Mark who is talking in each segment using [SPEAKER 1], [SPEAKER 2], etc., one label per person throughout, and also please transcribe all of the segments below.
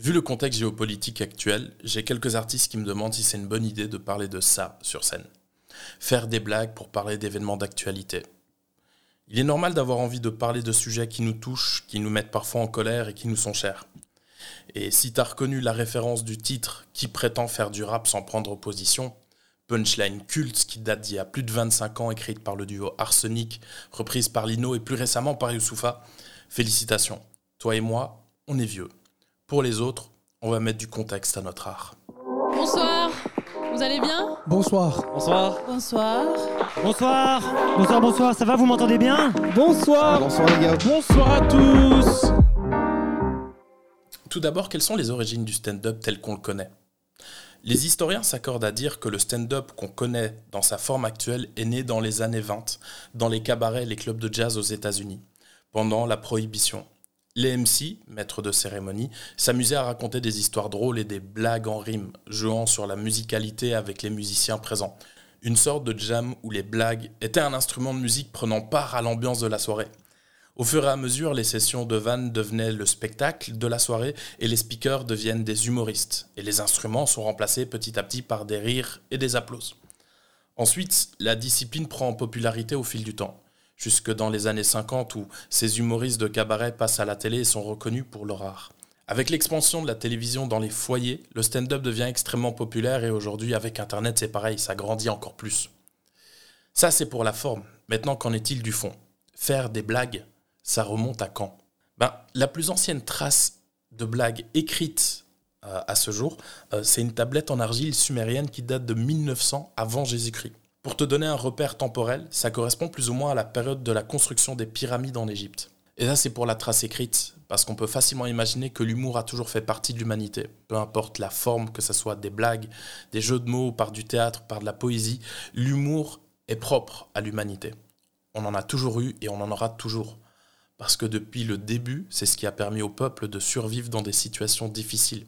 [SPEAKER 1] Vu le contexte géopolitique actuel, j'ai quelques artistes qui me demandent si c'est une bonne idée de parler de ça sur scène. Faire des blagues pour parler d'événements d'actualité. Il est normal d'avoir envie de parler de sujets qui nous touchent, qui nous mettent parfois en colère et qui nous sont chers. Et si t'as reconnu la référence du titre qui prétend faire du rap sans prendre position, punchline culte qui date d'il y a plus de 25 ans, écrite par le duo Arsenic, reprise par Lino et plus récemment par Youssoufa, félicitations. Toi et moi, on est vieux. Pour les autres, on va mettre du contexte à notre art.
[SPEAKER 2] Bonsoir, vous allez bien?
[SPEAKER 3] Bonsoir.
[SPEAKER 4] Bonsoir.
[SPEAKER 2] Bonsoir.
[SPEAKER 4] Bonsoir. Bonsoir, bonsoir. Ça va, vous m'entendez bien?
[SPEAKER 3] Bonsoir.
[SPEAKER 5] Bonsoir les gars.
[SPEAKER 4] Bonsoir à tous.
[SPEAKER 1] Tout d'abord, quelles sont les origines du stand-up tel qu'on le connaît? Les historiens s'accordent à dire que le stand-up qu'on connaît dans sa forme actuelle est né dans les années 20, dans les cabarets et les clubs de jazz aux États-Unis, pendant la Prohibition. Les MC, maîtres de cérémonie, s'amusaient à raconter des histoires drôles et des blagues en rime, jouant sur la musicalité avec les musiciens présents. Une sorte de jam où les blagues étaient un instrument de musique prenant part à l'ambiance de la soirée. Au fur et à mesure, les sessions de vannes devenaient le spectacle de la soirée et les speakers deviennent des humoristes. Et les instruments sont remplacés petit à petit par des rires et des applauses. Ensuite, la discipline prend en popularité au fil du temps jusque dans les années 50 où ces humoristes de cabaret passent à la télé et sont reconnus pour leur art. Avec l'expansion de la télévision dans les foyers, le stand-up devient extrêmement populaire et aujourd'hui avec Internet c'est pareil, ça grandit encore plus. Ça c'est pour la forme. Maintenant qu'en est-il du fond? Faire des blagues, ça remonte à quand? Ben, La plus ancienne trace de blagues écrites euh, à ce jour, euh, c'est une tablette en argile sumérienne qui date de 1900 avant Jésus-Christ. Pour te donner un repère temporel, ça correspond plus ou moins à la période de la construction des pyramides en Égypte. Et ça, c'est pour la trace écrite, parce qu'on peut facilement imaginer que l'humour a toujours fait partie de l'humanité. Peu importe la forme, que ce soit des blagues, des jeux de mots, par du théâtre, par de la poésie, l'humour est propre à l'humanité. On en a toujours eu et on en aura toujours. Parce que depuis le début, c'est ce qui a permis au peuple de survivre dans des situations difficiles.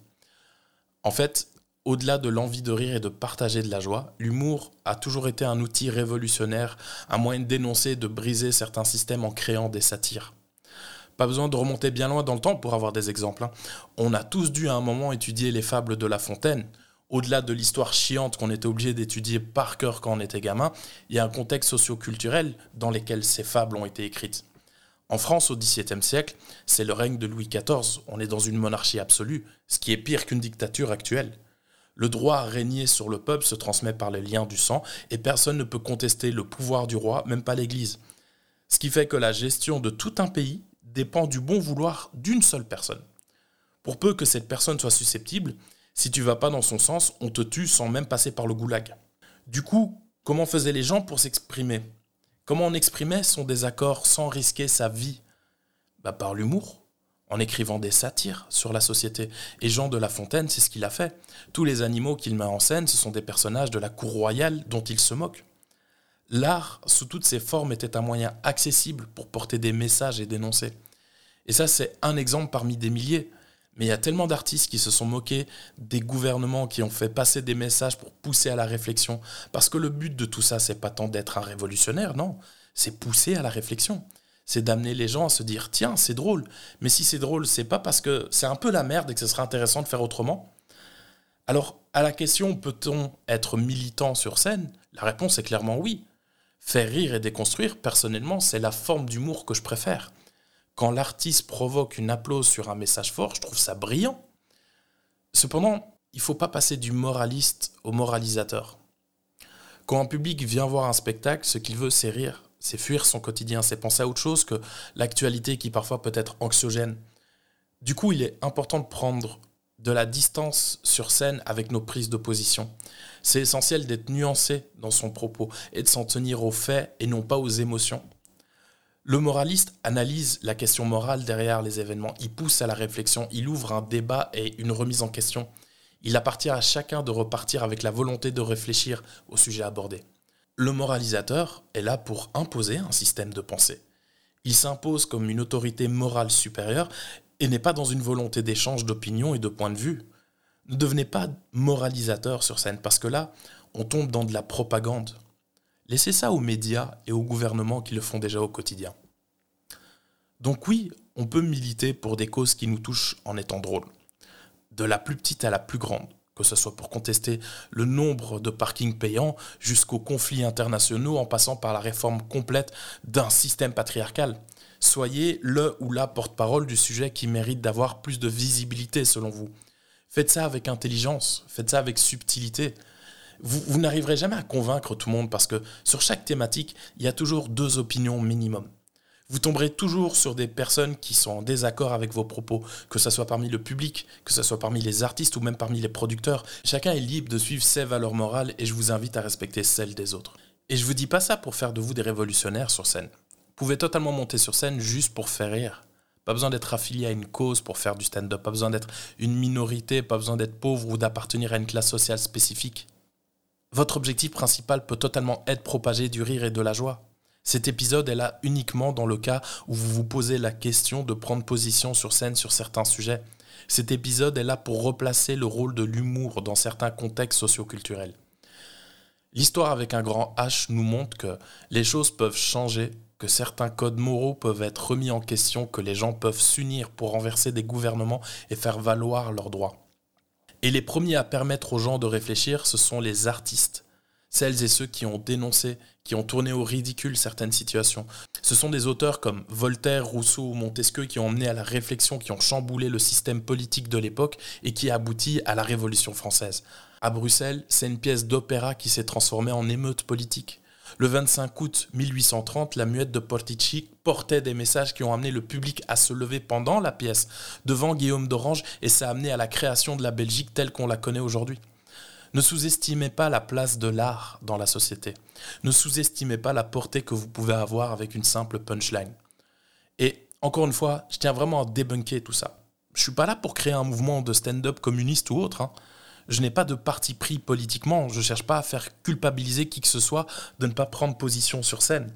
[SPEAKER 1] En fait, au-delà de l'envie de rire et de partager de la joie, l'humour a toujours été un outil révolutionnaire, un moyen dénoncer de briser certains systèmes en créant des satires. Pas besoin de remonter bien loin dans le temps pour avoir des exemples. Hein. On a tous dû à un moment étudier les fables de La Fontaine. Au-delà de l'histoire chiante qu'on était obligé d'étudier par cœur quand on était gamin, il y a un contexte socio-culturel dans lequel ces fables ont été écrites. En France, au XVIIe siècle, c'est le règne de Louis XIV. On est dans une monarchie absolue, ce qui est pire qu'une dictature actuelle. Le droit à régner sur le peuple se transmet par les liens du sang et personne ne peut contester le pouvoir du roi, même pas l'Église. Ce qui fait que la gestion de tout un pays dépend du bon vouloir d'une seule personne. Pour peu que cette personne soit susceptible, si tu vas pas dans son sens, on te tue sans même passer par le goulag. Du coup, comment faisaient les gens pour s'exprimer? Comment on exprimait son désaccord sans risquer sa vie? Bah Par l'humour en écrivant des satires sur la société. Et Jean de La Fontaine, c'est ce qu'il a fait. Tous les animaux qu'il met en scène, ce sont des personnages de la cour royale dont il se moque. L'art, sous toutes ses formes, était un moyen accessible pour porter des messages et dénoncer. Et ça, c'est un exemple parmi des milliers. Mais il y a tellement d'artistes qui se sont moqués des gouvernements qui ont fait passer des messages pour pousser à la réflexion. Parce que le but de tout ça, c'est pas tant d'être un révolutionnaire, non. C'est pousser à la réflexion c'est d'amener les gens à se dire tiens, c'est drôle. Mais si c'est drôle, c'est pas parce que c'est un peu la merde et que ce serait intéressant de faire autrement. Alors, à la question peut-on être militant sur scène? La réponse est clairement oui. Faire rire et déconstruire, personnellement, c'est la forme d'humour que je préfère. Quand l'artiste provoque une applause sur un message fort, je trouve ça brillant. Cependant, il ne faut pas passer du moraliste au moralisateur. Quand un public vient voir un spectacle, ce qu'il veut, c'est rire c'est fuir son quotidien, c'est penser à autre chose que l'actualité qui parfois peut être anxiogène. Du coup, il est important de prendre de la distance sur scène avec nos prises de position. C'est essentiel d'être nuancé dans son propos et de s'en tenir aux faits et non pas aux émotions. Le moraliste analyse la question morale derrière les événements, il pousse à la réflexion, il ouvre un débat et une remise en question. Il appartient à chacun de repartir avec la volonté de réfléchir au sujet abordé. Le moralisateur est là pour imposer un système de pensée. Il s'impose comme une autorité morale supérieure et n'est pas dans une volonté d'échange d'opinions et de points de vue. Ne devenez pas moralisateur sur scène parce que là, on tombe dans de la propagande. Laissez ça aux médias et aux gouvernements qui le font déjà au quotidien. Donc oui, on peut militer pour des causes qui nous touchent en étant drôle. de la plus petite à la plus grande, que ce soit pour contester le nombre de parkings payants jusqu'aux conflits internationaux en passant par la réforme complète d'un système patriarcal. Soyez le ou la porte-parole du sujet qui mérite d'avoir plus de visibilité selon vous. Faites ça avec intelligence, faites ça avec subtilité. Vous, n'arriverez jamais à convaincre tout le monde parce que sur chaque thématique, il y a toujours deux opinions minimum vous tomberez toujours sur des personnes qui sont en désaccord avec vos propos, que ce soit parmi le public, que ce soit parmi les artistes ou même parmi les producteurs. Chacun est libre de suivre ses valeurs morales et je vous invite à respecter celles des autres. Et je vous dis pas ça pour faire de vous des révolutionnaires sur scène. Vous pouvez totalement monter sur scène juste pour faire rire. Pas besoin d'être affilié à une cause pour faire du stand-up, pas besoin d'être une minorité, pas besoin d'être pauvre ou d'appartenir à une classe sociale spécifique. Votre objectif principal peut totalement être propager du rire et de la joie. Cet épisode est là uniquement dans le cas où vous vous posez la question de prendre position sur scène sur certains sujets. Cet épisode est là pour replacer le rôle de l'humour dans certains contextes socioculturels. L'histoire avec un grand H nous montre que les choses peuvent changer, que certains codes moraux peuvent être remis en question, que les gens peuvent s'unir pour renverser des gouvernements et faire valoir leurs droits. Et les premiers à permettre aux gens de réfléchir, ce sont les artistes celles et ceux qui ont dénoncé, qui ont tourné au ridicule certaines situations. Ce sont des auteurs comme Voltaire, Rousseau ou Montesquieu qui ont mené à la réflexion, qui ont chamboulé le système politique de l'époque et qui a abouti à la Révolution française. À Bruxelles, c'est une pièce d'opéra qui s'est transformée en émeute politique. Le 25 août 1830, la muette de Portici portait des messages qui ont amené le public à se lever pendant la pièce devant Guillaume d'Orange et ça a amené à la création de la Belgique telle qu'on la connaît aujourd'hui. Ne sous-estimez pas la place de l'art dans la société. Ne sous-estimez pas la portée que vous pouvez avoir avec une simple punchline. Et encore une fois, je tiens vraiment à débunker tout ça. Je suis pas là pour créer un mouvement de stand-up communiste ou autre. Hein. Je n'ai pas de parti pris politiquement. Je ne cherche pas à faire culpabiliser qui que ce soit de ne pas prendre position sur scène.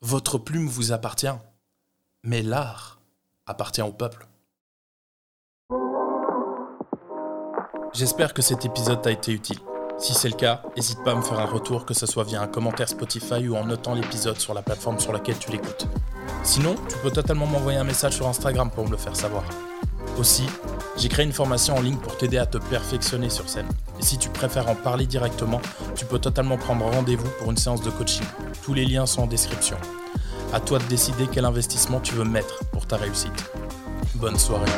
[SPEAKER 1] Votre plume vous appartient. Mais l'art appartient au peuple. J'espère que cet épisode t'a été utile. Si c'est le cas, n'hésite pas à me faire un retour, que ce soit via un commentaire Spotify ou en notant l'épisode sur la plateforme sur laquelle tu l'écoutes. Sinon, tu peux totalement m'envoyer un message sur Instagram pour me le faire savoir. Aussi, j'ai créé une formation en ligne pour t'aider à te perfectionner sur scène. Et si tu préfères en parler directement, tu peux totalement prendre rendez-vous pour une séance de coaching. Tous les liens sont en description. À toi de décider quel investissement tu veux mettre pour ta réussite. Bonne soirée.